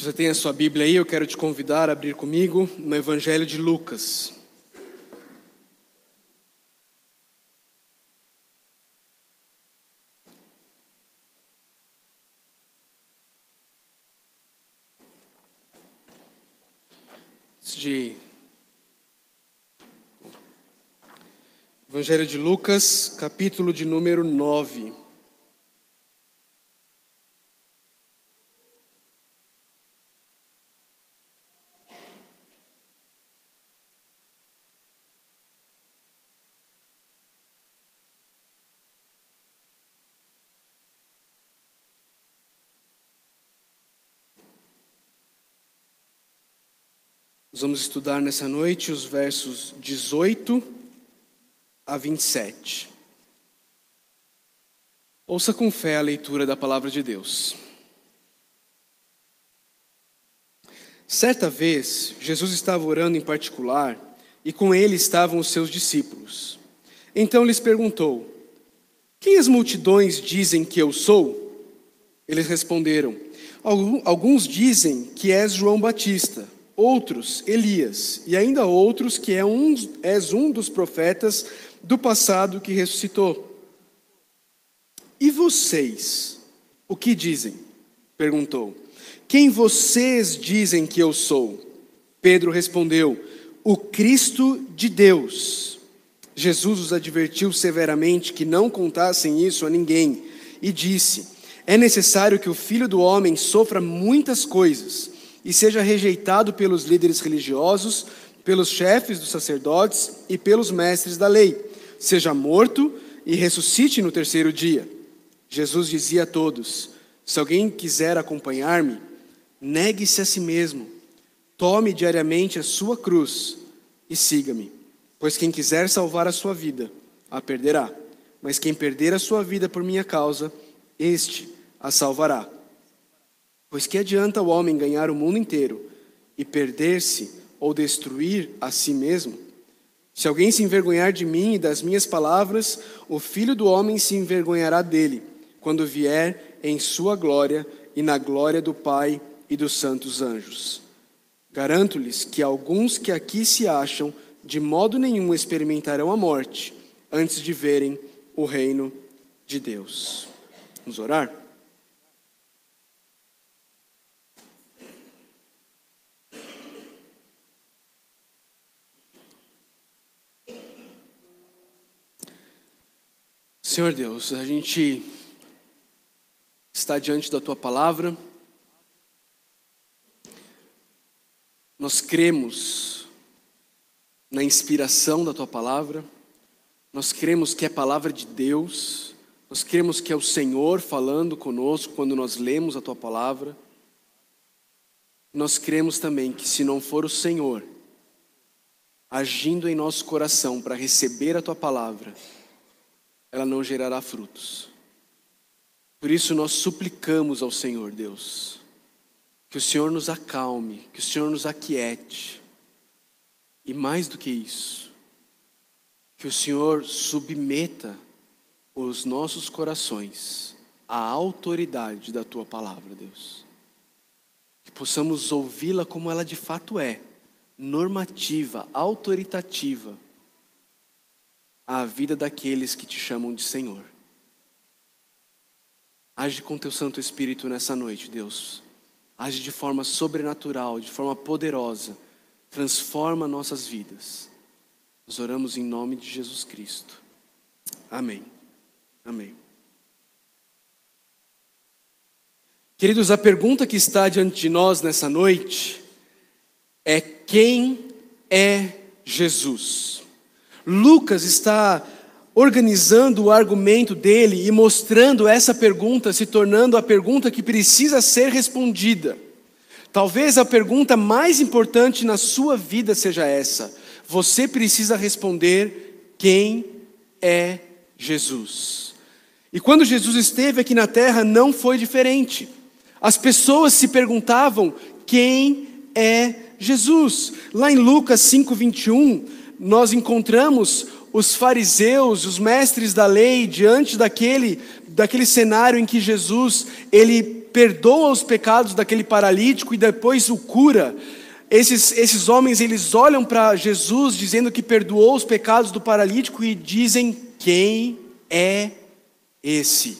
Se você tem a sua Bíblia aí, eu quero te convidar a abrir comigo no Evangelho de Lucas. De Evangelho de Lucas, capítulo de número 9. Nós vamos estudar nessa noite os versos 18 a 27. Ouça com fé a leitura da palavra de Deus. Certa vez, Jesus estava orando em particular e com ele estavam os seus discípulos. Então lhes perguntou: Quem as multidões dizem que eu sou? Eles responderam: Alguns dizem que és João Batista outros Elias, e ainda outros que é um, és um dos profetas do passado que ressuscitou. E vocês, o que dizem? perguntou. Quem vocês dizem que eu sou? Pedro respondeu: O Cristo de Deus. Jesus os advertiu severamente que não contassem isso a ninguém e disse: É necessário que o filho do homem sofra muitas coisas e seja rejeitado pelos líderes religiosos, pelos chefes dos sacerdotes e pelos mestres da lei, seja morto e ressuscite no terceiro dia. Jesus dizia a todos: Se alguém quiser acompanhar-me, negue-se a si mesmo, tome diariamente a sua cruz e siga-me. Pois quem quiser salvar a sua vida, a perderá, mas quem perder a sua vida por minha causa, este a salvará. Pois que adianta o homem ganhar o mundo inteiro e perder-se ou destruir a si mesmo? Se alguém se envergonhar de mim e das minhas palavras, o filho do homem se envergonhará dele, quando vier em sua glória e na glória do Pai e dos santos anjos. Garanto-lhes que alguns que aqui se acham, de modo nenhum experimentarão a morte antes de verem o reino de Deus. Vamos orar? Senhor Deus, a gente está diante da tua palavra, nós cremos na inspiração da tua palavra, nós cremos que é palavra de Deus, nós cremos que é o Senhor falando conosco quando nós lemos a tua palavra. Nós cremos também que se não for o Senhor agindo em nosso coração para receber a tua palavra, ela não gerará frutos. Por isso nós suplicamos ao Senhor Deus, que o Senhor nos acalme, que o Senhor nos aquiete, e mais do que isso, que o Senhor submeta os nossos corações à autoridade da tua palavra, Deus. Que possamos ouvi-la como ela de fato é, normativa, autoritativa à vida daqueles que te chamam de Senhor. Age com teu Santo Espírito nessa noite, Deus. Age de forma sobrenatural, de forma poderosa. Transforma nossas vidas. Nós oramos em nome de Jesus Cristo. Amém. Amém. Queridos, a pergunta que está diante de nós nessa noite é: quem é Jesus? Lucas está organizando o argumento dele e mostrando essa pergunta se tornando a pergunta que precisa ser respondida. Talvez a pergunta mais importante na sua vida seja essa. Você precisa responder: quem é Jesus? E quando Jesus esteve aqui na terra, não foi diferente. As pessoas se perguntavam: quem é Jesus? Lá em Lucas 5:21, nós encontramos os fariseus, os mestres da lei, diante daquele, daquele cenário em que Jesus ele perdoa os pecados daquele paralítico e depois o cura. Esses, esses homens eles olham para Jesus dizendo que perdoou os pecados do paralítico e dizem: Quem é esse?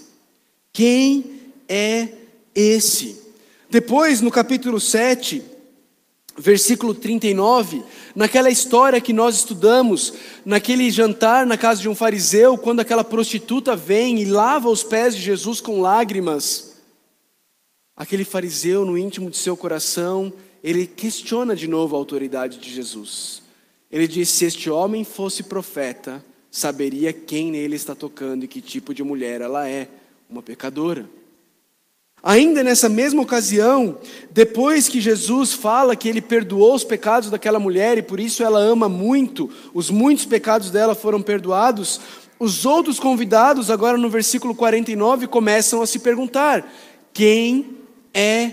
Quem é esse? Depois, no capítulo 7, versículo 39, naquela história que nós estudamos, naquele jantar na casa de um fariseu, quando aquela prostituta vem e lava os pés de Jesus com lágrimas, aquele fariseu, no íntimo de seu coração, ele questiona de novo a autoridade de Jesus. Ele diz: se este homem fosse profeta, saberia quem nele está tocando e que tipo de mulher ela é, uma pecadora. Ainda nessa mesma ocasião, depois que Jesus fala que ele perdoou os pecados daquela mulher e por isso ela ama muito, os muitos pecados dela foram perdoados, os outros convidados, agora no versículo 49, começam a se perguntar: quem é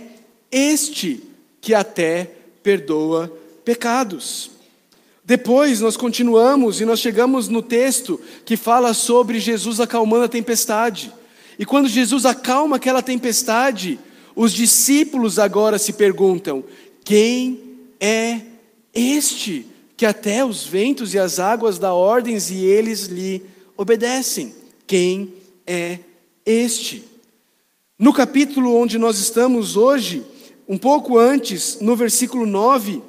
este que até perdoa pecados? Depois nós continuamos e nós chegamos no texto que fala sobre Jesus acalmando a tempestade. E quando Jesus acalma aquela tempestade, os discípulos agora se perguntam: quem é este que até os ventos e as águas dá ordens e eles lhe obedecem? Quem é este? No capítulo onde nós estamos hoje, um pouco antes, no versículo 9,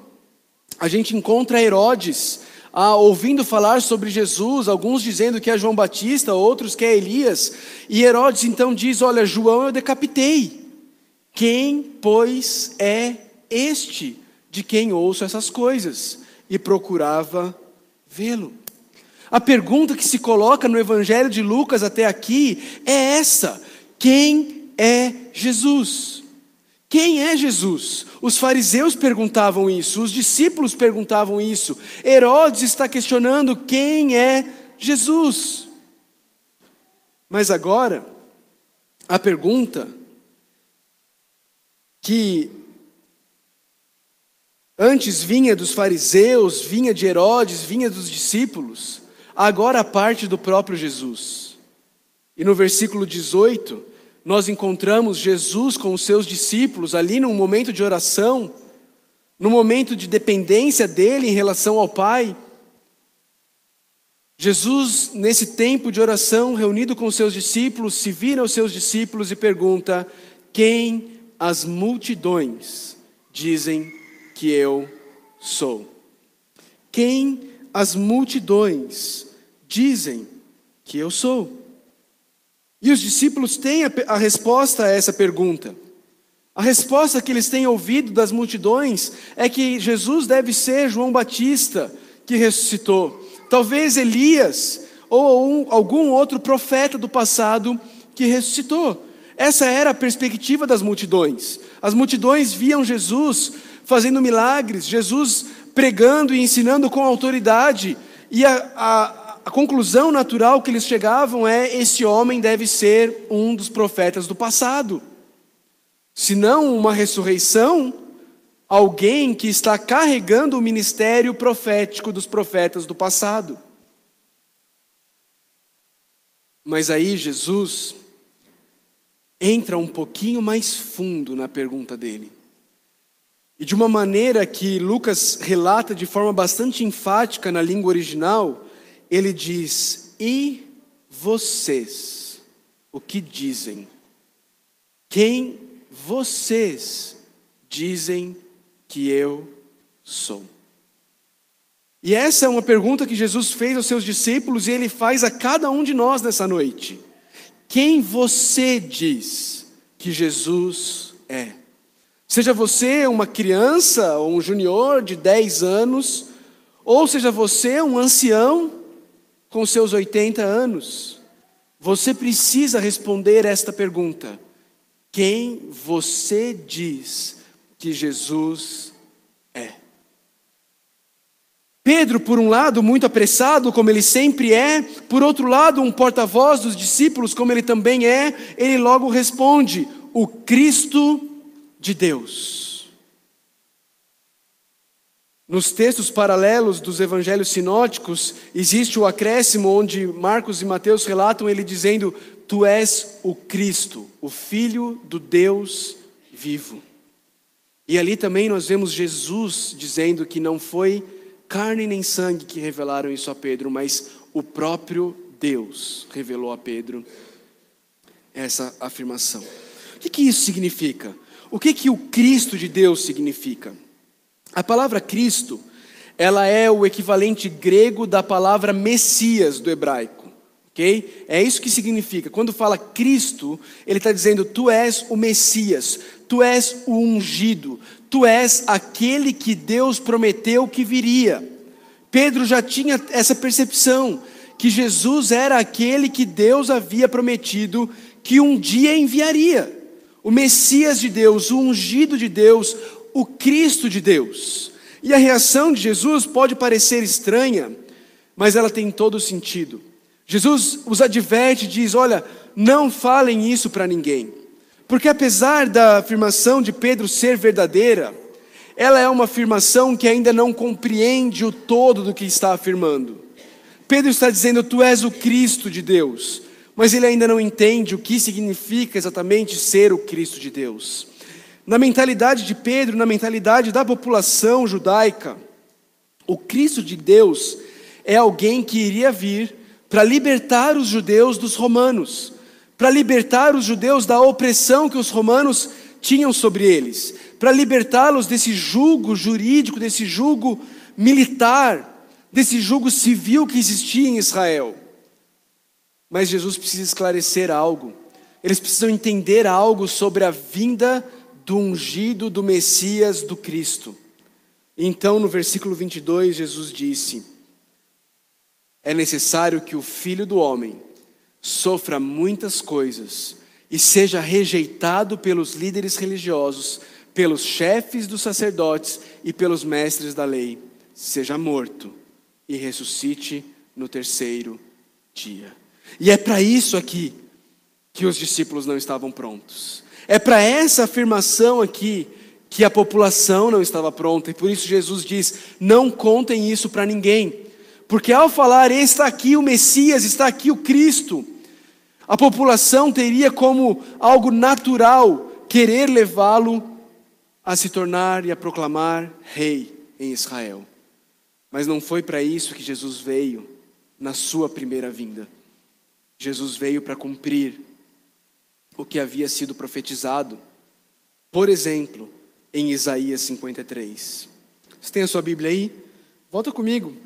a gente encontra Herodes ah, ouvindo falar sobre Jesus, alguns dizendo que é João Batista, outros que é Elias. E Herodes então diz: Olha, João eu decapitei. Quem, pois, é este de quem ouço essas coisas? E procurava vê-lo. A pergunta que se coloca no Evangelho de Lucas até aqui é essa: quem é Jesus? Quem é Jesus? Os fariseus perguntavam isso, os discípulos perguntavam isso. Herodes está questionando quem é Jesus. Mas agora, a pergunta que antes vinha dos fariseus, vinha de Herodes, vinha dos discípulos, agora parte do próprio Jesus. E no versículo 18, nós encontramos Jesus com os seus discípulos ali num momento de oração, no momento de dependência dele em relação ao Pai. Jesus, nesse tempo de oração, reunido com os seus discípulos, se vira aos seus discípulos e pergunta: Quem as multidões dizem que eu sou? Quem as multidões dizem que eu sou? E os discípulos têm a, a resposta a essa pergunta. A resposta que eles têm ouvido das multidões é que Jesus deve ser João Batista que ressuscitou. Talvez Elias ou um, algum outro profeta do passado que ressuscitou. Essa era a perspectiva das multidões. As multidões viam Jesus fazendo milagres, Jesus pregando e ensinando com autoridade, e a, a, a conclusão natural que eles chegavam é: esse homem deve ser um dos profetas do passado. Se não uma ressurreição, alguém que está carregando o ministério profético dos profetas do passado. Mas aí Jesus entra um pouquinho mais fundo na pergunta dele. E de uma maneira que Lucas relata de forma bastante enfática na língua original, ele diz: E vocês, o que dizem? Quem vocês dizem que eu sou? E essa é uma pergunta que Jesus fez aos seus discípulos e ele faz a cada um de nós nessa noite. Quem você diz que Jesus é? Seja você uma criança ou um junior de 10 anos, ou seja você um ancião com seus 80 anos, você precisa responder esta pergunta: quem você diz que Jesus é? Pedro, por um lado, muito apressado, como ele sempre é, por outro lado, um porta-voz dos discípulos, como ele também é, ele logo responde: o Cristo de Deus. Nos textos paralelos dos evangelhos sinóticos, existe o acréscimo onde Marcos e Mateus relatam ele dizendo Tu és o Cristo, o Filho do Deus vivo. E ali também nós vemos Jesus dizendo que não foi carne nem sangue que revelaram isso a Pedro, mas o próprio Deus revelou a Pedro essa afirmação. O que, que isso significa? O que, que o Cristo de Deus significa? A palavra Cristo, ela é o equivalente grego da palavra Messias do hebraico. ok? É isso que significa. Quando fala Cristo, ele está dizendo: Tu és o Messias, Tu és o ungido, Tu és aquele que Deus prometeu que viria. Pedro já tinha essa percepção que Jesus era aquele que Deus havia prometido que um dia enviaria. O Messias de Deus, o ungido de Deus, o Cristo de Deus. E a reação de Jesus pode parecer estranha, mas ela tem todo sentido. Jesus os adverte e diz: Olha, não falem isso para ninguém. Porque apesar da afirmação de Pedro ser verdadeira, ela é uma afirmação que ainda não compreende o todo do que está afirmando. Pedro está dizendo: Tu és o Cristo de Deus, mas ele ainda não entende o que significa exatamente ser o Cristo de Deus. Na mentalidade de Pedro, na mentalidade da população judaica, o Cristo de Deus é alguém que iria vir para libertar os judeus dos romanos, para libertar os judeus da opressão que os romanos tinham sobre eles, para libertá-los desse jugo jurídico, desse jugo militar, desse jugo civil que existia em Israel. Mas Jesus precisa esclarecer algo. Eles precisam entender algo sobre a vinda do ungido, do Messias, do Cristo. Então, no versículo 22, Jesus disse: É necessário que o filho do homem sofra muitas coisas e seja rejeitado pelos líderes religiosos, pelos chefes dos sacerdotes e pelos mestres da lei, seja morto e ressuscite no terceiro dia. E é para isso aqui que os discípulos não estavam prontos. É para essa afirmação aqui que a população não estava pronta, e por isso Jesus diz: não contem isso para ninguém, porque ao falar, está aqui o Messias, está aqui o Cristo, a população teria como algo natural querer levá-lo a se tornar e a proclamar rei em Israel. Mas não foi para isso que Jesus veio na sua primeira vinda. Jesus veio para cumprir o que havia sido profetizado, por exemplo, em Isaías 53. Você tem a sua Bíblia aí? Volta comigo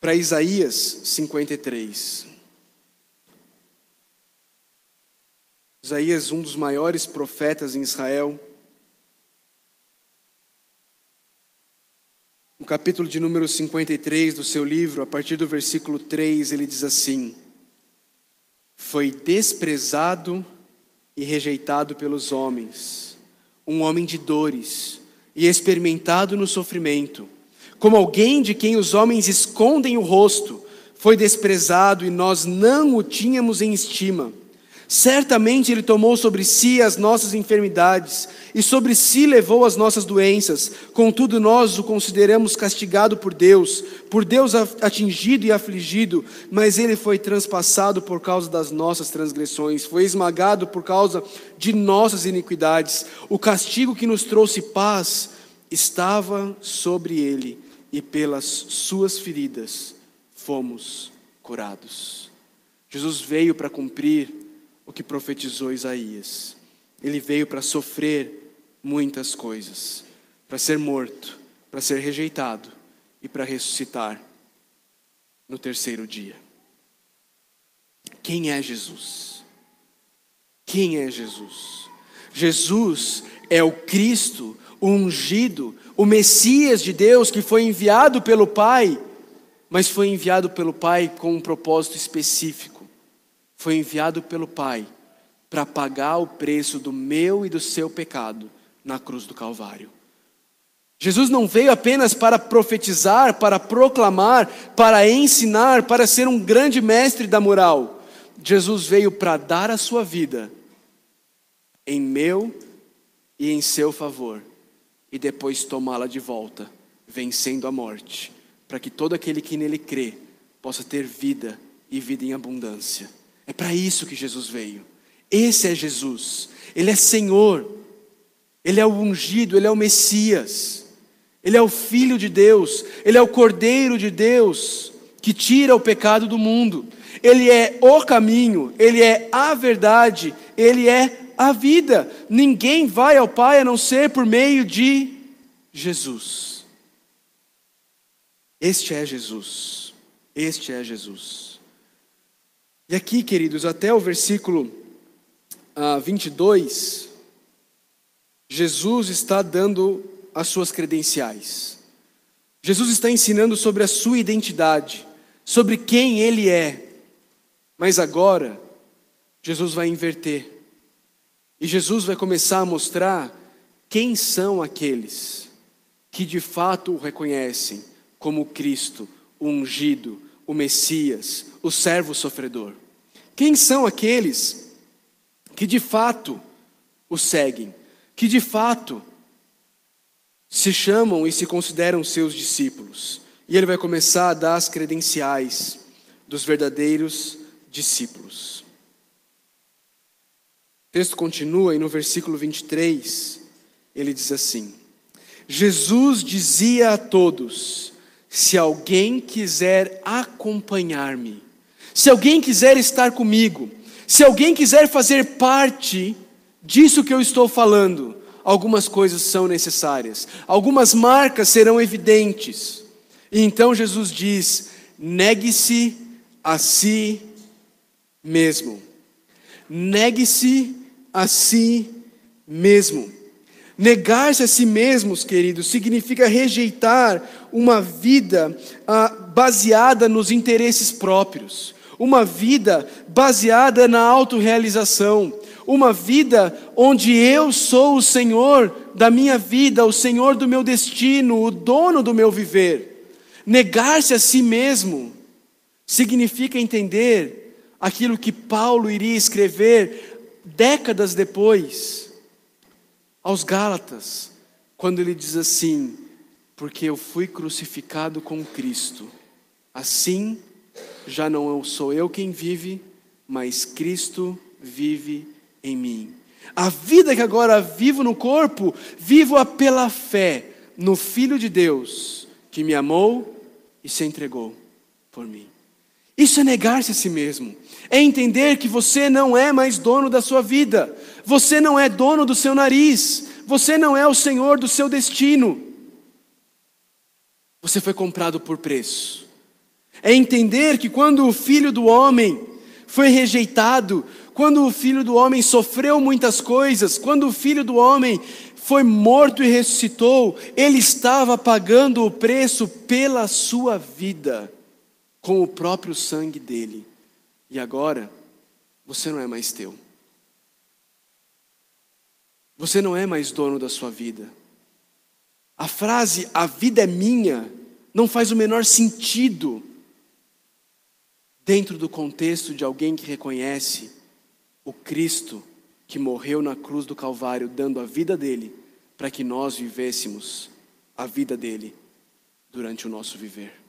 para Isaías 53. Isaías, um dos maiores profetas em Israel. No capítulo de número 53 do seu livro, a partir do versículo 3, ele diz assim: Foi desprezado e rejeitado pelos homens, um homem de dores e experimentado no sofrimento, como alguém de quem os homens escondem o rosto, foi desprezado e nós não o tínhamos em estima. Certamente Ele tomou sobre si as nossas enfermidades e sobre si levou as nossas doenças. Contudo, nós o consideramos castigado por Deus, por Deus atingido e afligido, mas Ele foi transpassado por causa das nossas transgressões, foi esmagado por causa de nossas iniquidades. O castigo que nos trouxe paz estava sobre Ele, e pelas Suas feridas fomos curados. Jesus veio para cumprir o que profetizou Isaías. Ele veio para sofrer muitas coisas, para ser morto, para ser rejeitado e para ressuscitar no terceiro dia. Quem é Jesus? Quem é Jesus? Jesus é o Cristo, o ungido, o Messias de Deus que foi enviado pelo Pai, mas foi enviado pelo Pai com um propósito específico foi enviado pelo Pai para pagar o preço do meu e do seu pecado na cruz do Calvário. Jesus não veio apenas para profetizar, para proclamar, para ensinar, para ser um grande mestre da moral. Jesus veio para dar a sua vida em meu e em seu favor e depois tomá-la de volta, vencendo a morte, para que todo aquele que nele crê possa ter vida e vida em abundância. É para isso que Jesus veio. Esse é Jesus. Ele é Senhor. Ele é o ungido, ele é o Messias. Ele é o filho de Deus, ele é o cordeiro de Deus que tira o pecado do mundo. Ele é o caminho, ele é a verdade, ele é a vida. Ninguém vai ao Pai a não ser por meio de Jesus. Este é Jesus. Este é Jesus. E aqui, queridos, até o versículo ah, 22, Jesus está dando as suas credenciais. Jesus está ensinando sobre a sua identidade, sobre quem ele é. Mas agora, Jesus vai inverter. E Jesus vai começar a mostrar quem são aqueles que de fato o reconhecem como Cristo, o ungido, o Messias, o servo sofredor. Quem são aqueles que de fato o seguem, que de fato se chamam e se consideram seus discípulos. E ele vai começar a dar as credenciais dos verdadeiros discípulos. O texto continua e no versículo 23 ele diz assim: Jesus dizia a todos: se alguém quiser acompanhar-me, se alguém quiser estar comigo, se alguém quiser fazer parte disso que eu estou falando, algumas coisas são necessárias, algumas marcas serão evidentes. E então Jesus diz: negue-se a si mesmo. Negue-se a si mesmo. Negar-se a si mesmos, queridos, significa rejeitar uma vida ah, baseada nos interesses próprios, uma vida baseada na autorrealização, uma vida onde eu sou o Senhor da minha vida, o Senhor do meu destino, o dono do meu viver. Negar-se a si mesmo significa entender aquilo que Paulo iria escrever décadas depois, aos Gálatas, quando ele diz assim: Porque eu fui crucificado com Cristo, assim já não sou eu quem vive, mas Cristo vive em mim. A vida que agora vivo no corpo, vivo-a pela fé no Filho de Deus, que me amou e se entregou por mim. Isso é negar-se a si mesmo, é entender que você não é mais dono da sua vida, você não é dono do seu nariz, você não é o senhor do seu destino. Você foi comprado por preço. É entender que quando o filho do homem foi rejeitado, quando o filho do homem sofreu muitas coisas, quando o filho do homem foi morto e ressuscitou, ele estava pagando o preço pela sua vida com o próprio sangue dele. E agora, você não é mais teu. Você não é mais dono da sua vida. A frase a vida é minha não faz o menor sentido dentro do contexto de alguém que reconhece o Cristo que morreu na cruz do Calvário, dando a vida dele para que nós vivêssemos a vida dele durante o nosso viver.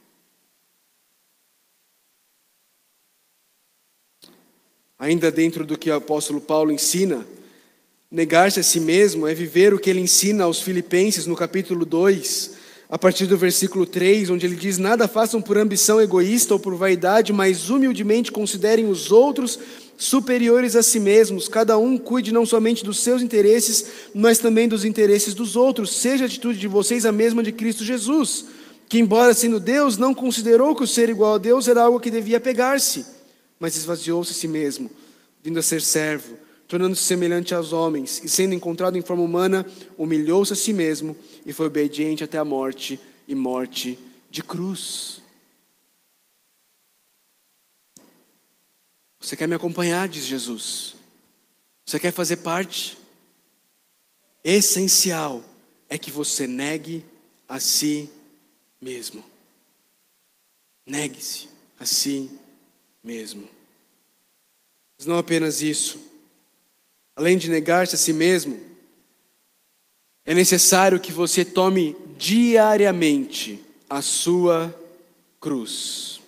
Ainda dentro do que o apóstolo Paulo ensina, negar-se a si mesmo é viver o que ele ensina aos Filipenses no capítulo 2, a partir do versículo 3, onde ele diz: Nada façam por ambição egoísta ou por vaidade, mas humildemente considerem os outros superiores a si mesmos. Cada um cuide não somente dos seus interesses, mas também dos interesses dos outros. Seja a atitude de vocês a mesma de Cristo Jesus, que, embora sendo Deus, não considerou que o ser igual a Deus era algo que devia pegar-se mas esvaziou-se a si mesmo, vindo a ser servo, tornando-se semelhante aos homens, e sendo encontrado em forma humana, humilhou-se a si mesmo e foi obediente até a morte e morte de cruz. Você quer me acompanhar, diz Jesus. Você quer fazer parte? Essencial é que você negue a si mesmo. Negue-se a si mesmo. Mas não apenas isso. Além de negar-se a si mesmo, é necessário que você tome diariamente a sua cruz.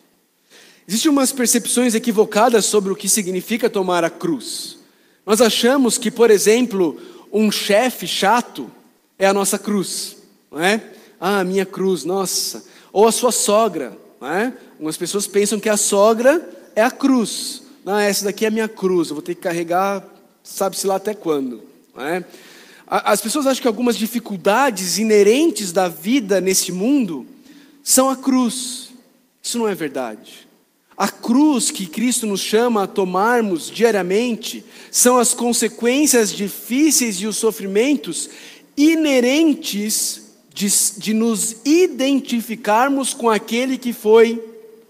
Existem umas percepções equivocadas sobre o que significa tomar a cruz. Nós achamos que, por exemplo, um chefe chato é a nossa cruz, não é? Ah, minha cruz, nossa. Ou a sua sogra, não é? Algumas pessoas pensam que a sogra é a cruz. Não, essa daqui é a minha cruz, eu vou ter que carregar, sabe-se lá até quando, não é? As pessoas acham que algumas dificuldades inerentes da vida nesse mundo são a cruz. Isso não é verdade. A cruz que Cristo nos chama a tomarmos diariamente são as consequências difíceis e os sofrimentos inerentes de, de, nos identificarmos com aquele que foi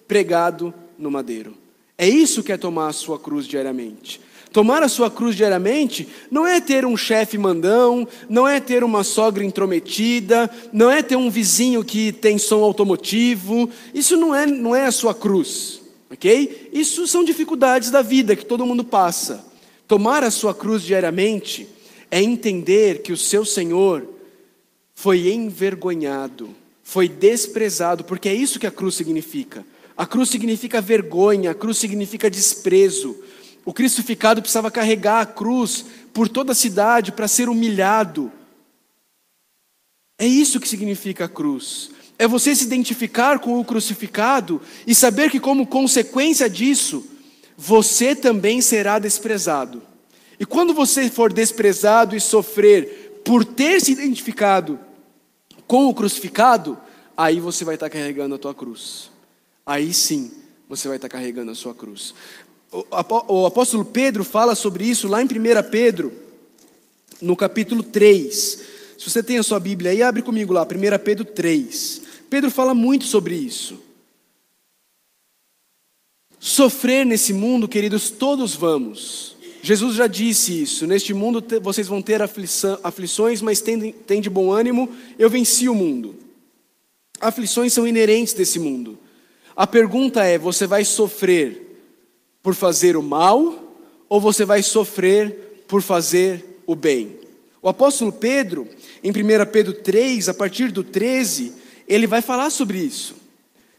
pregado no madeiro. É isso que é tomar a sua cruz diariamente. Tomar a sua cruz diariamente não é ter um chefe mandão, não é ter uma sogra intrometida, não é ter um vizinho que tem som automotivo. Isso não é, não é a sua cruz. Ok? Isso são dificuldades da vida que todo mundo passa. Tomar a sua cruz diariamente é entender que o seu Senhor foi envergonhado, foi desprezado, porque é isso que a cruz significa. A cruz significa vergonha, a cruz significa desprezo. O crucificado precisava carregar a cruz por toda a cidade para ser humilhado. É isso que significa a cruz é você se identificar com o crucificado e saber que, como consequência disso, você também será desprezado. E quando você for desprezado e sofrer por ter se identificado com o crucificado, aí você vai estar carregando a tua cruz. Aí sim, você vai estar carregando a sua cruz. O apóstolo Pedro fala sobre isso lá em 1 Pedro, no capítulo 3. Se você tem a sua Bíblia aí, abre comigo lá, 1 Pedro 3. Pedro fala muito sobre isso. Sofrer nesse mundo, queridos, todos vamos. Jesus já disse isso. Neste mundo vocês vão ter aflições, mas tem de bom ânimo, eu venci o mundo. Aflições são inerentes desse mundo. A pergunta é: você vai sofrer por fazer o mal ou você vai sofrer por fazer o bem? O apóstolo Pedro, em 1 Pedro 3, a partir do 13, ele vai falar sobre isso.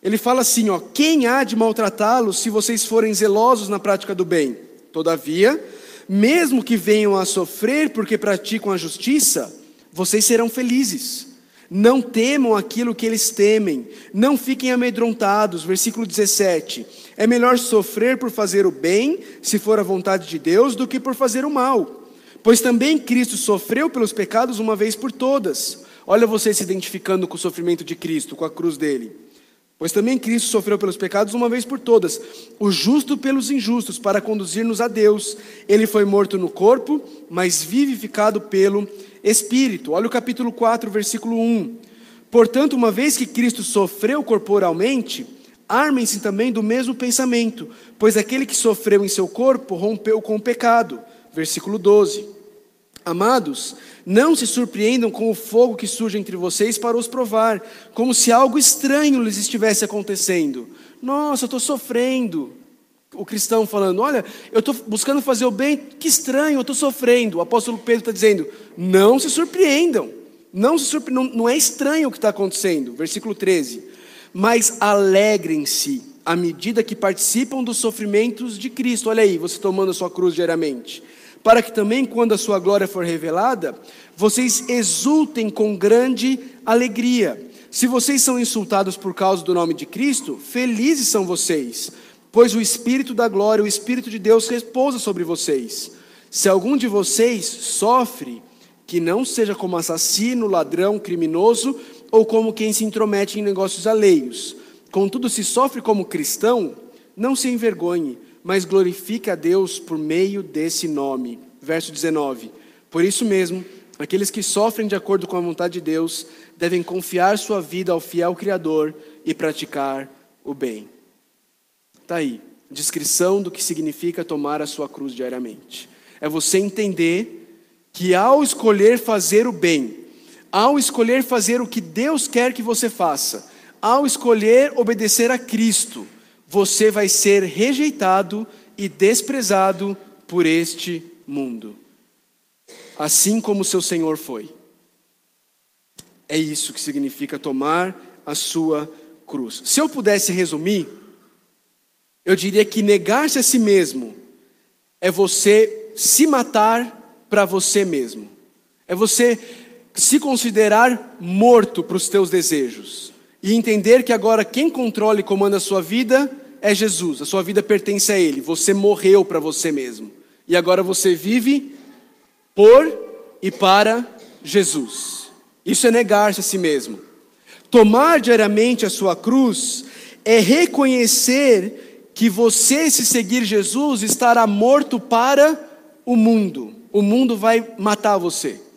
Ele fala assim: ó, quem há de maltratá-los se vocês forem zelosos na prática do bem? Todavia, mesmo que venham a sofrer porque praticam a justiça, vocês serão felizes. Não temam aquilo que eles temem, não fiquem amedrontados. Versículo 17: É melhor sofrer por fazer o bem, se for a vontade de Deus, do que por fazer o mal. Pois também Cristo sofreu pelos pecados uma vez por todas Olha você se identificando com o sofrimento de Cristo, com a cruz dele. Pois também Cristo sofreu pelos pecados uma vez por todas, o justo pelos injustos, para conduzir-nos a Deus. Ele foi morto no corpo, mas vivificado pelo Espírito. Olha o capítulo 4, versículo 1. Portanto, uma vez que Cristo sofreu corporalmente, armem-se também do mesmo pensamento, pois aquele que sofreu em seu corpo rompeu com o pecado. Versículo 12. Amados, não se surpreendam com o fogo que surge entre vocês para os provar, como se algo estranho lhes estivesse acontecendo. Nossa, eu estou sofrendo. O cristão falando: Olha, eu estou buscando fazer o bem, que estranho, eu estou sofrendo. O apóstolo Pedro está dizendo: Não se surpreendam. Não, se surpre... não, não é estranho o que está acontecendo. Versículo 13. Mas alegrem-se à medida que participam dos sofrimentos de Cristo. Olha aí, você tomando a sua cruz diariamente para que também, quando a sua glória for revelada, vocês exultem com grande alegria. Se vocês são insultados por causa do nome de Cristo, felizes são vocês, pois o Espírito da glória, o Espírito de Deus repousa sobre vocês. Se algum de vocês sofre, que não seja como assassino, ladrão, criminoso ou como quem se intromete em negócios alheios. Contudo, se sofre como cristão, não se envergonhe mas glorifique a Deus por meio desse nome. Verso 19. Por isso mesmo, aqueles que sofrem de acordo com a vontade de Deus devem confiar sua vida ao fiel Criador e praticar o bem. Está aí, descrição do que significa tomar a sua cruz diariamente. É você entender que ao escolher fazer o bem, ao escolher fazer o que Deus quer que você faça, ao escolher obedecer a Cristo, você vai ser rejeitado e desprezado por este mundo, assim como seu Senhor foi. É isso que significa tomar a sua cruz. Se eu pudesse resumir, Eu diria que negar-se a si mesmo é você se matar para você mesmo. É você se considerar morto para os teus desejos e entender que agora quem controla e comanda a sua vida é Jesus. A sua vida pertence a ele. Você morreu para você mesmo. E agora você vive por e para Jesus. Isso é negar-se a si mesmo. Tomar diariamente a sua cruz é reconhecer que você, se seguir Jesus, estará morto para o mundo. O mundo vai matar você.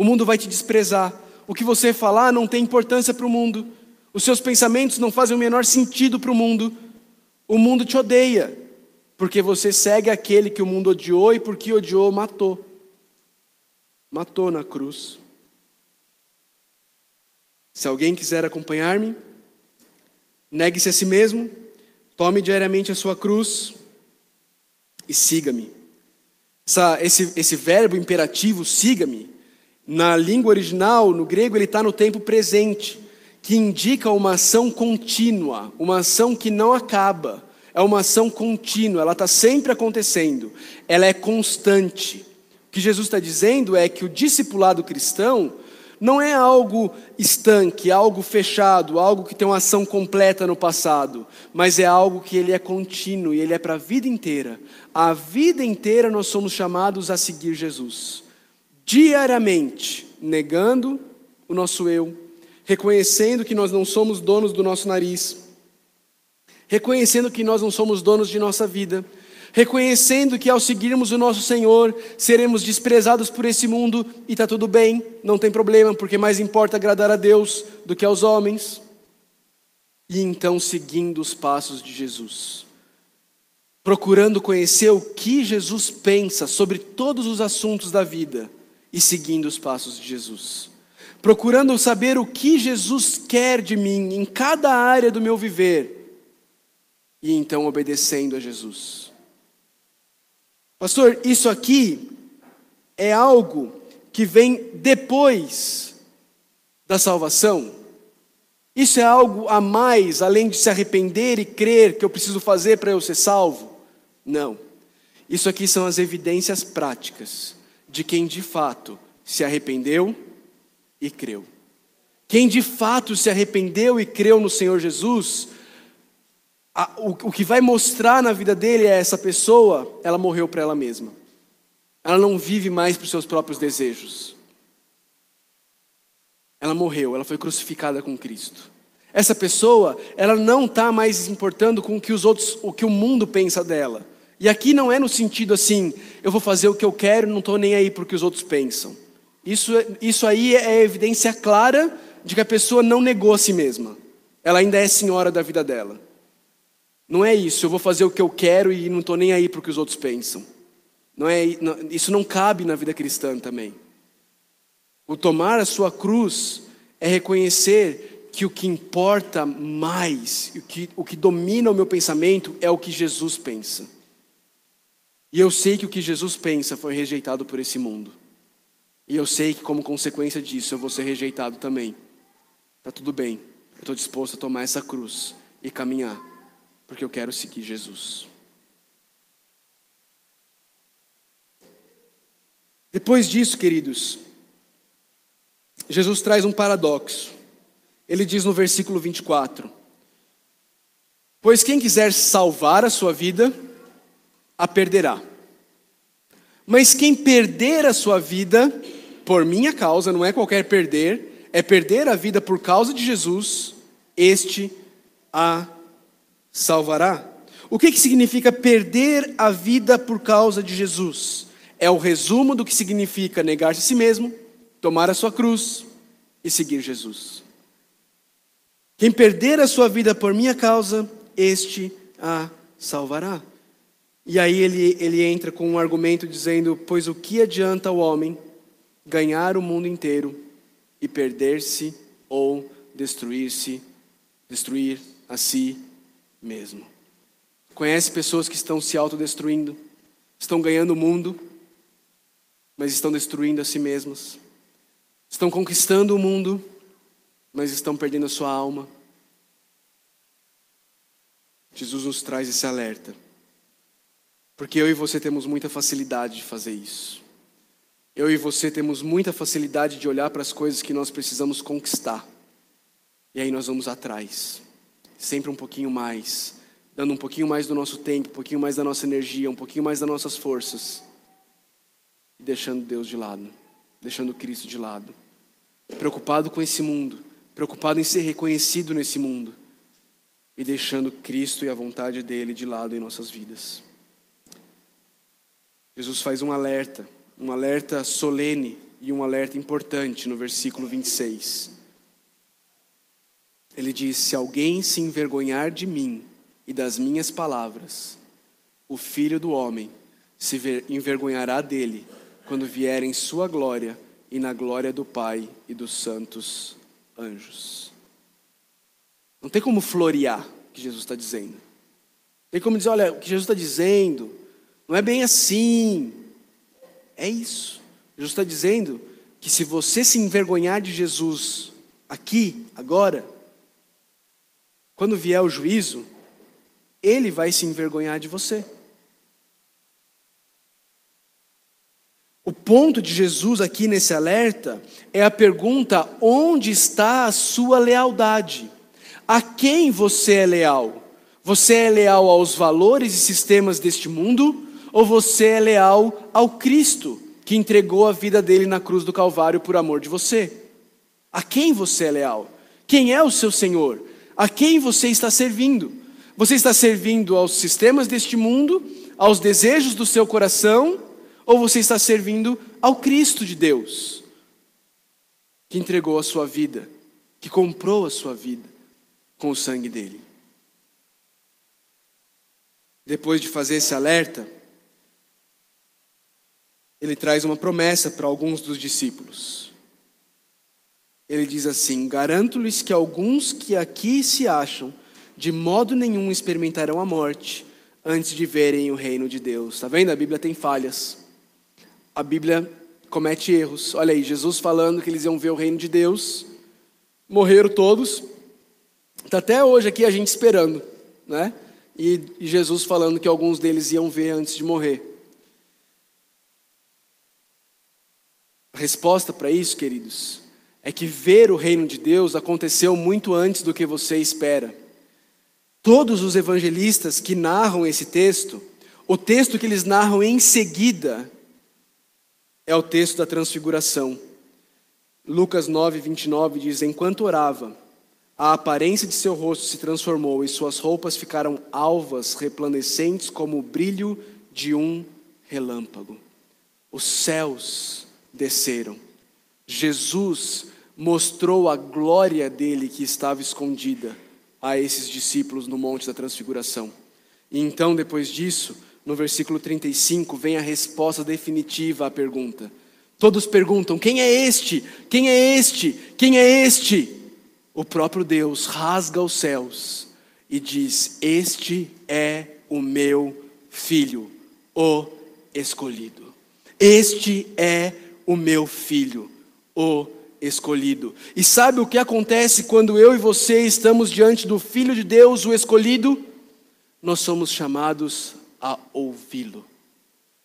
O mundo vai te desprezar. O que você falar não tem importância para o mundo. Os seus pensamentos não fazem o menor sentido para o mundo. O mundo te odeia, porque você segue aquele que o mundo odiou e porque odiou, matou. Matou na cruz. Se alguém quiser acompanhar-me, negue-se a si mesmo, tome diariamente a sua cruz e siga-me. Esse, esse verbo imperativo, siga-me, na língua original, no grego, ele está no tempo presente, que indica uma ação contínua, uma ação que não acaba. É uma ação contínua, ela está sempre acontecendo, ela é constante. O que Jesus está dizendo é que o discipulado cristão não é algo estanque, algo fechado, algo que tem uma ação completa no passado, mas é algo que ele é contínuo e ele é para a vida inteira. A vida inteira nós somos chamados a seguir Jesus. Diariamente, negando o nosso eu, reconhecendo que nós não somos donos do nosso nariz, reconhecendo que nós não somos donos de nossa vida, reconhecendo que ao seguirmos o nosso Senhor, seremos desprezados por esse mundo e está tudo bem, não tem problema, porque mais importa agradar a Deus do que aos homens. E então seguindo os passos de Jesus, procurando conhecer o que Jesus pensa sobre todos os assuntos da vida e seguindo os passos de Jesus. Procurando saber o que Jesus quer de mim em cada área do meu viver e então obedecendo a Jesus. Pastor, isso aqui é algo que vem depois da salvação? Isso é algo a mais, além de se arrepender e crer que eu preciso fazer para eu ser salvo? Não. Isso aqui são as evidências práticas de quem de fato se arrependeu e creu. Quem de fato se arrependeu e creu no Senhor Jesus, a, o, o que vai mostrar na vida dele é essa pessoa, ela morreu para ela mesma. Ela não vive mais para os seus próprios desejos. Ela morreu, ela foi crucificada com Cristo. Essa pessoa, ela não está mais importando com o que os outros, o que o mundo pensa dela. E aqui não é no sentido assim, eu vou fazer o que eu quero, não estou nem aí para o que os outros pensam. Isso, isso aí é evidência clara de que a pessoa não negou a si mesma. Ela ainda é senhora da vida dela. Não é isso, eu vou fazer o que eu quero e não estou nem aí para o que os outros pensam. Não é, não, isso não cabe na vida cristã também. O tomar a sua cruz é reconhecer que o que importa mais, o que, o que domina o meu pensamento é o que Jesus pensa. E eu sei que o que Jesus pensa foi rejeitado por esse mundo. E eu sei que, como consequência disso, eu vou ser rejeitado também. Está tudo bem, eu estou disposto a tomar essa cruz e caminhar porque eu quero seguir Jesus. Depois disso, queridos, Jesus traz um paradoxo. Ele diz no versículo 24: Pois quem quiser salvar a sua vida, a perderá. Mas quem perder a sua vida, por minha causa, não é qualquer perder, é perder a vida por causa de Jesus, este a salvará. O que, que significa perder a vida por causa de Jesus? É o resumo do que significa negar-se a si mesmo, tomar a sua cruz e seguir Jesus. Quem perder a sua vida por minha causa, este a salvará. E aí ele, ele entra com um argumento dizendo: Pois o que adianta o homem ganhar o mundo inteiro e perder-se ou destruir-se, destruir a si mesmo. Conhece pessoas que estão se autodestruindo, estão ganhando o mundo, mas estão destruindo a si mesmas. Estão conquistando o mundo, mas estão perdendo a sua alma. Jesus nos traz esse alerta. Porque eu e você temos muita facilidade de fazer isso. Eu e você temos muita facilidade de olhar para as coisas que nós precisamos conquistar. E aí nós vamos atrás, sempre um pouquinho mais, dando um pouquinho mais do nosso tempo, um pouquinho mais da nossa energia, um pouquinho mais das nossas forças, e deixando Deus de lado, deixando Cristo de lado, preocupado com esse mundo, preocupado em ser reconhecido nesse mundo, e deixando Cristo e a vontade dele de lado em nossas vidas. Jesus faz um alerta, um alerta solene e um alerta importante no versículo 26. Ele diz: Se alguém se envergonhar de mim e das minhas palavras, o filho do homem se envergonhará dele quando vier em sua glória e na glória do Pai e dos santos anjos. Não tem como florear o que Jesus está dizendo. Tem como dizer, olha, o que Jesus está dizendo não é bem assim. É isso. Jesus está dizendo que se você se envergonhar de Jesus aqui, agora, quando vier o juízo, ele vai se envergonhar de você. O ponto de Jesus aqui nesse alerta é a pergunta: onde está a sua lealdade? A quem você é leal? Você é leal aos valores e sistemas deste mundo? Ou você é leal ao Cristo, que entregou a vida dele na cruz do Calvário por amor de você? A quem você é leal? Quem é o seu Senhor? A quem você está servindo? Você está servindo aos sistemas deste mundo, aos desejos do seu coração, ou você está servindo ao Cristo de Deus, que entregou a sua vida, que comprou a sua vida? com o sangue dele. Depois de fazer esse alerta, ele traz uma promessa para alguns dos discípulos. Ele diz assim: Garanto-lhes que alguns que aqui se acham, de modo nenhum experimentarão a morte antes de verem o reino de Deus. Está vendo? A Bíblia tem falhas. A Bíblia comete erros. Olha aí, Jesus falando que eles iam ver o reino de Deus. Morreram todos, Está até hoje aqui a gente esperando, né? E, Jesus falando que alguns deles iam ver antes de morrer. Resposta para isso, queridos, é que ver o reino de Deus aconteceu muito antes do que você espera. Todos os evangelistas que narram esse texto, o texto que eles narram em seguida é o texto da transfiguração. Lucas 9, 29 diz: Enquanto orava, a aparência de seu rosto se transformou e suas roupas ficaram alvas, resplandecentes como o brilho de um relâmpago. Os céus desceram. Jesus mostrou a glória dele que estava escondida a esses discípulos no Monte da Transfiguração. E então, depois disso, no versículo 35, vem a resposta definitiva à pergunta. Todos perguntam: quem é este? Quem é este? Quem é este? o próprio Deus rasga os céus e diz: Este é o meu filho, o escolhido. Este é o meu filho, o escolhido. E sabe o que acontece quando eu e você estamos diante do Filho de Deus, o escolhido? Nós somos chamados a ouvi-lo.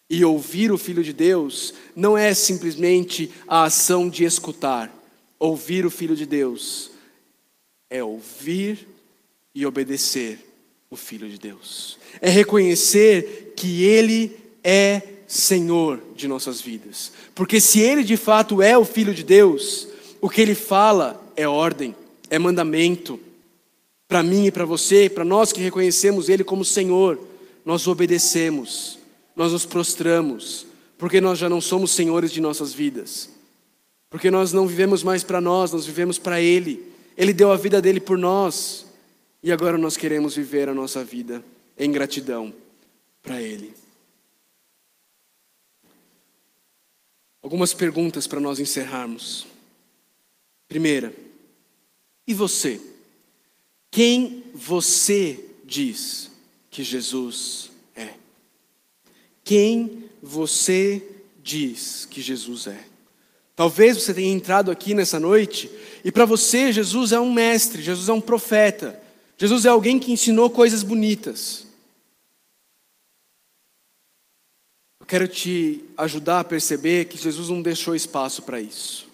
E ouvir o Filho de Deus não é simplesmente a ação de escutar. Ouvir o Filho de Deus é ouvir e obedecer o Filho de Deus. É reconhecer que Ele é Senhor de nossas vidas. Porque se Ele de fato é o Filho de Deus, o que Ele fala é ordem, é mandamento. Para mim e para você, para nós que reconhecemos Ele como Senhor, nós obedecemos, nós nos prostramos, porque nós já não somos senhores de nossas vidas. Porque nós não vivemos mais para nós, nós vivemos para Ele. Ele deu a vida dele por nós. E agora nós queremos viver a nossa vida em gratidão para Ele. Algumas perguntas para nós encerrarmos. Primeira, e você? Quem você diz que Jesus é? Quem você diz que Jesus é? Talvez você tenha entrado aqui nessa noite e para você Jesus é um mestre, Jesus é um profeta, Jesus é alguém que ensinou coisas bonitas. Eu quero te ajudar a perceber que Jesus não deixou espaço para isso.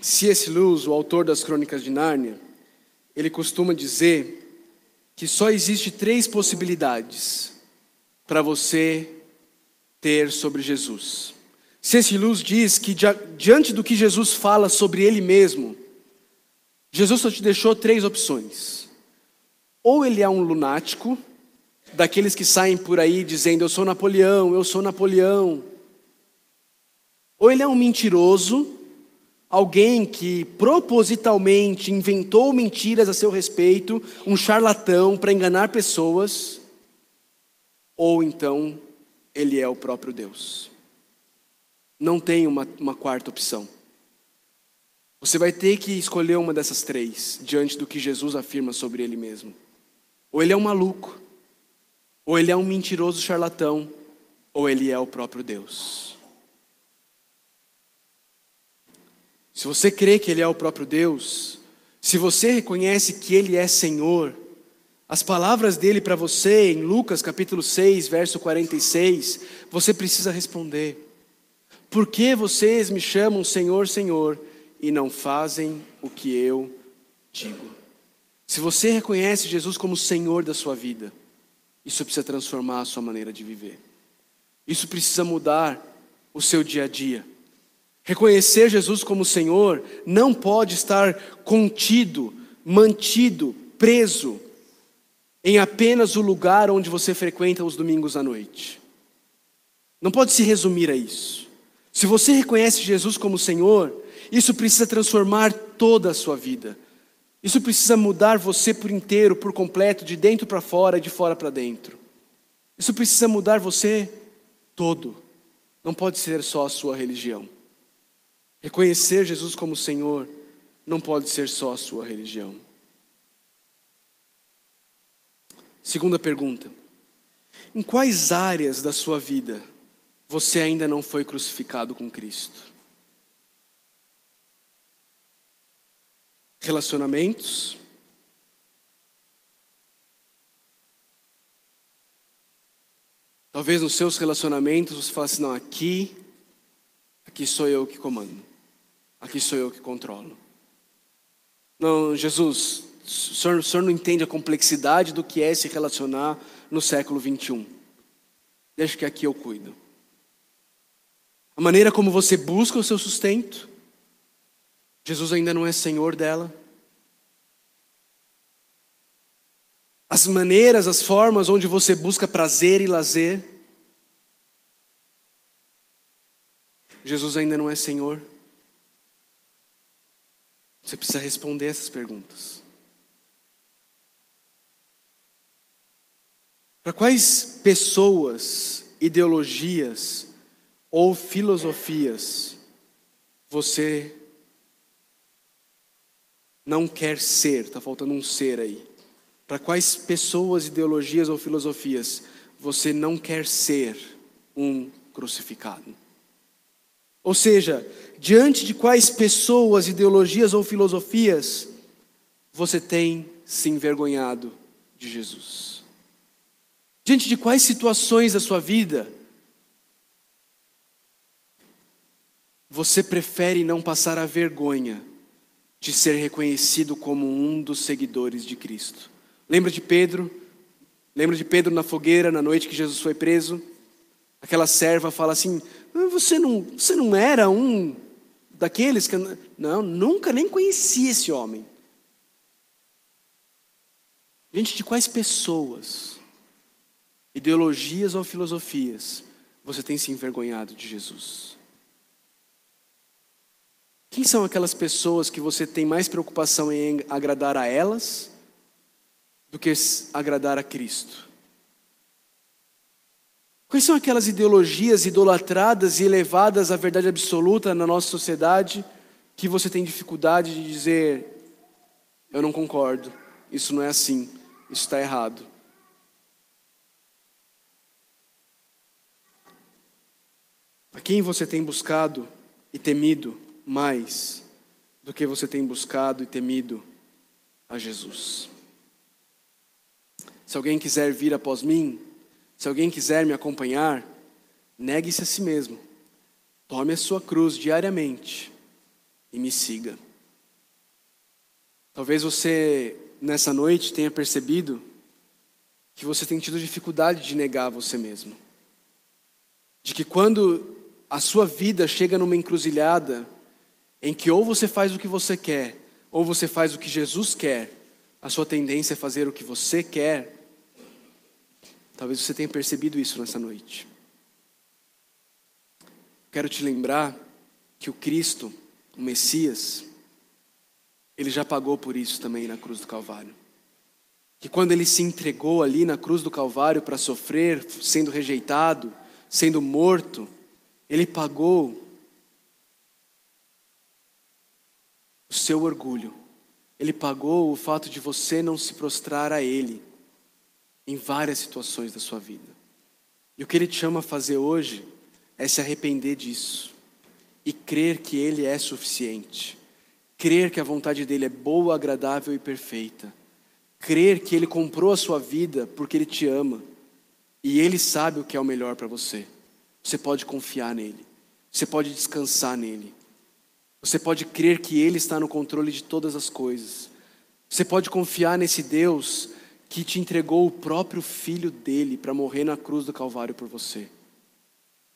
C.S. Lewis, o autor das Crônicas de Nárnia, ele costuma dizer que só existe três possibilidades para você ter sobre Jesus. C.S. Lewis diz que diante do que Jesus fala sobre ele mesmo, Jesus só te deixou três opções. Ou ele é um lunático, daqueles que saem por aí dizendo eu sou Napoleão, eu sou Napoleão. Ou ele é um mentiroso, alguém que propositalmente inventou mentiras a seu respeito, um charlatão para enganar pessoas. Ou então ele é o próprio Deus. Não tem uma, uma quarta opção. Você vai ter que escolher uma dessas três diante do que Jesus afirma sobre ele mesmo. Ou ele é um maluco, ou ele é um mentiroso charlatão, ou ele é o próprio Deus. Se você crê que ele é o próprio Deus, se você reconhece que ele é Senhor, as palavras dele para você em Lucas capítulo 6, verso 46, você precisa responder: Por que vocês me chamam Senhor, Senhor? e não fazem o que eu digo. Se você reconhece Jesus como Senhor da sua vida, isso precisa transformar a sua maneira de viver. Isso precisa mudar o seu dia a dia. Reconhecer Jesus como Senhor não pode estar contido, mantido, preso em apenas o lugar onde você frequenta os domingos à noite. Não pode se resumir a isso. Se você reconhece Jesus como Senhor, isso precisa transformar toda a sua vida. Isso precisa mudar você por inteiro, por completo, de dentro para fora e de fora para dentro. Isso precisa mudar você todo. Não pode ser só a sua religião. Reconhecer Jesus como Senhor não pode ser só a sua religião. Segunda pergunta: Em quais áreas da sua vida você ainda não foi crucificado com Cristo? Relacionamentos. Talvez nos seus relacionamentos você fale assim: não, aqui, aqui sou eu que comando, aqui sou eu que controlo. Não, Jesus, o senhor, o senhor não entende a complexidade do que é se relacionar no século 21. Deixa que aqui eu cuido. A maneira como você busca o seu sustento, Jesus ainda não é senhor dela. As maneiras, as formas onde você busca prazer e lazer. Jesus ainda não é senhor. Você precisa responder essas perguntas. Para quais pessoas, ideologias ou filosofias você não quer ser, está faltando um ser aí. Para quais pessoas, ideologias ou filosofias você não quer ser um crucificado? Ou seja, diante de quais pessoas, ideologias ou filosofias você tem se envergonhado de Jesus? Diante de quais situações da sua vida você prefere não passar a vergonha de ser reconhecido como um dos seguidores de Cristo. Lembra de Pedro? Lembra de Pedro na fogueira na noite que Jesus foi preso? Aquela serva fala assim: ah, você não, você não era um daqueles que. Não, nunca nem conheci esse homem. Gente, de quais pessoas, ideologias ou filosofias, você tem se envergonhado de Jesus? Quem são aquelas pessoas que você tem mais preocupação em agradar a elas do que agradar a Cristo? Quais são aquelas ideologias idolatradas e elevadas à verdade absoluta na nossa sociedade que você tem dificuldade de dizer: eu não concordo, isso não é assim, isso está errado? A quem você tem buscado e temido? Mais do que você tem buscado e temido a Jesus. Se alguém quiser vir após mim, se alguém quiser me acompanhar, negue-se a si mesmo, tome a sua cruz diariamente e me siga. Talvez você, nessa noite, tenha percebido que você tem tido dificuldade de negar você mesmo. De que quando a sua vida chega numa encruzilhada em que ou você faz o que você quer, ou você faz o que Jesus quer, a sua tendência é fazer o que você quer. Talvez você tenha percebido isso nessa noite. Quero te lembrar que o Cristo, o Messias, ele já pagou por isso também na cruz do Calvário. Que quando ele se entregou ali na cruz do Calvário para sofrer, sendo rejeitado, sendo morto, ele pagou o seu orgulho. Ele pagou o fato de você não se prostrar a Ele em várias situações da sua vida. E o que Ele te chama a fazer hoje é se arrepender disso e crer que Ele é suficiente. Crer que a vontade dele é boa, agradável e perfeita. Crer que Ele comprou a sua vida porque Ele te ama e Ele sabe o que é o melhor para você. Você pode confiar nele. Você pode descansar nele. Você pode crer que ele está no controle de todas as coisas. Você pode confiar nesse Deus que te entregou o próprio filho dele para morrer na cruz do Calvário por você.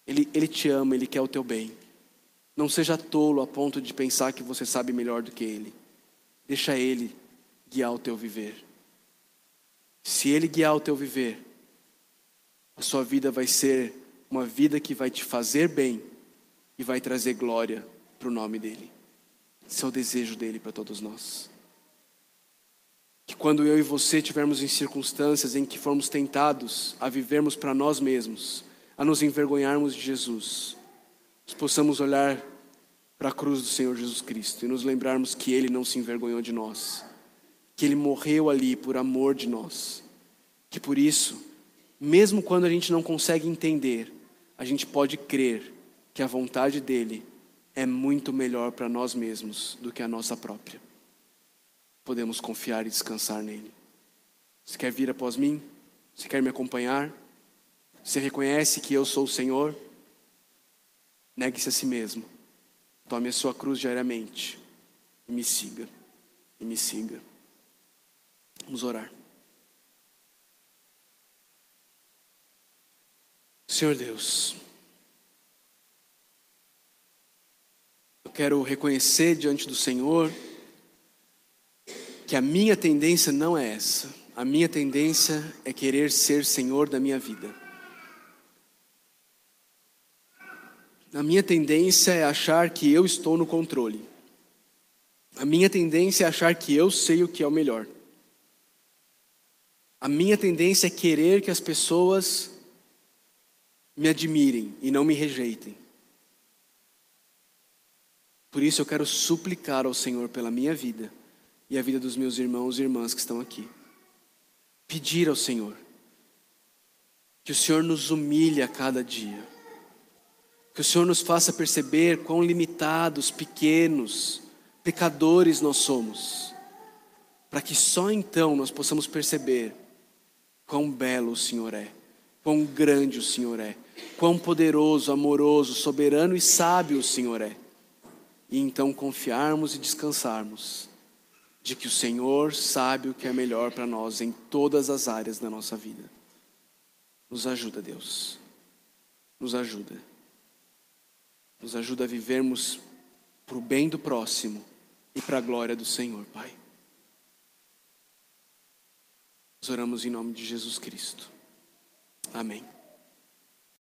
Ele, ele te ama, ele quer o teu bem. Não seja tolo a ponto de pensar que você sabe melhor do que ele. Deixa ele guiar o teu viver. Se ele guiar o teu viver, a sua vida vai ser uma vida que vai te fazer bem e vai trazer glória para o nome dele. Esse é o desejo dele para todos nós. Que quando eu e você estivermos em circunstâncias em que formos tentados a vivermos para nós mesmos, a nos envergonharmos de Jesus, nós possamos olhar para a cruz do Senhor Jesus Cristo e nos lembrarmos que Ele não se envergonhou de nós, que Ele morreu ali por amor de nós, que por isso, mesmo quando a gente não consegue entender, a gente pode crer que a vontade dele é muito melhor para nós mesmos do que a nossa própria. Podemos confiar e descansar nele. Você quer vir após mim? Você quer me acompanhar? Você reconhece que eu sou o Senhor? Negue-se a si mesmo. Tome a sua cruz diariamente e me siga. E me siga. Vamos orar. Senhor Deus, quero reconhecer diante do Senhor que a minha tendência não é essa. A minha tendência é querer ser Senhor da minha vida. A minha tendência é achar que eu estou no controle. A minha tendência é achar que eu sei o que é o melhor. A minha tendência é querer que as pessoas me admirem e não me rejeitem. Por isso eu quero suplicar ao Senhor pela minha vida e a vida dos meus irmãos e irmãs que estão aqui. Pedir ao Senhor que o Senhor nos humilhe a cada dia. Que o Senhor nos faça perceber quão limitados, pequenos, pecadores nós somos. Para que só então nós possamos perceber quão belo o Senhor é, quão grande o Senhor é quão poderoso, amoroso, soberano e sábio o Senhor é. E então confiarmos e descansarmos de que o Senhor sabe o que é melhor para nós em todas as áreas da nossa vida. Nos ajuda, Deus. Nos ajuda. Nos ajuda a vivermos para o bem do próximo e para a glória do Senhor, Pai. Nós oramos em nome de Jesus Cristo. Amém.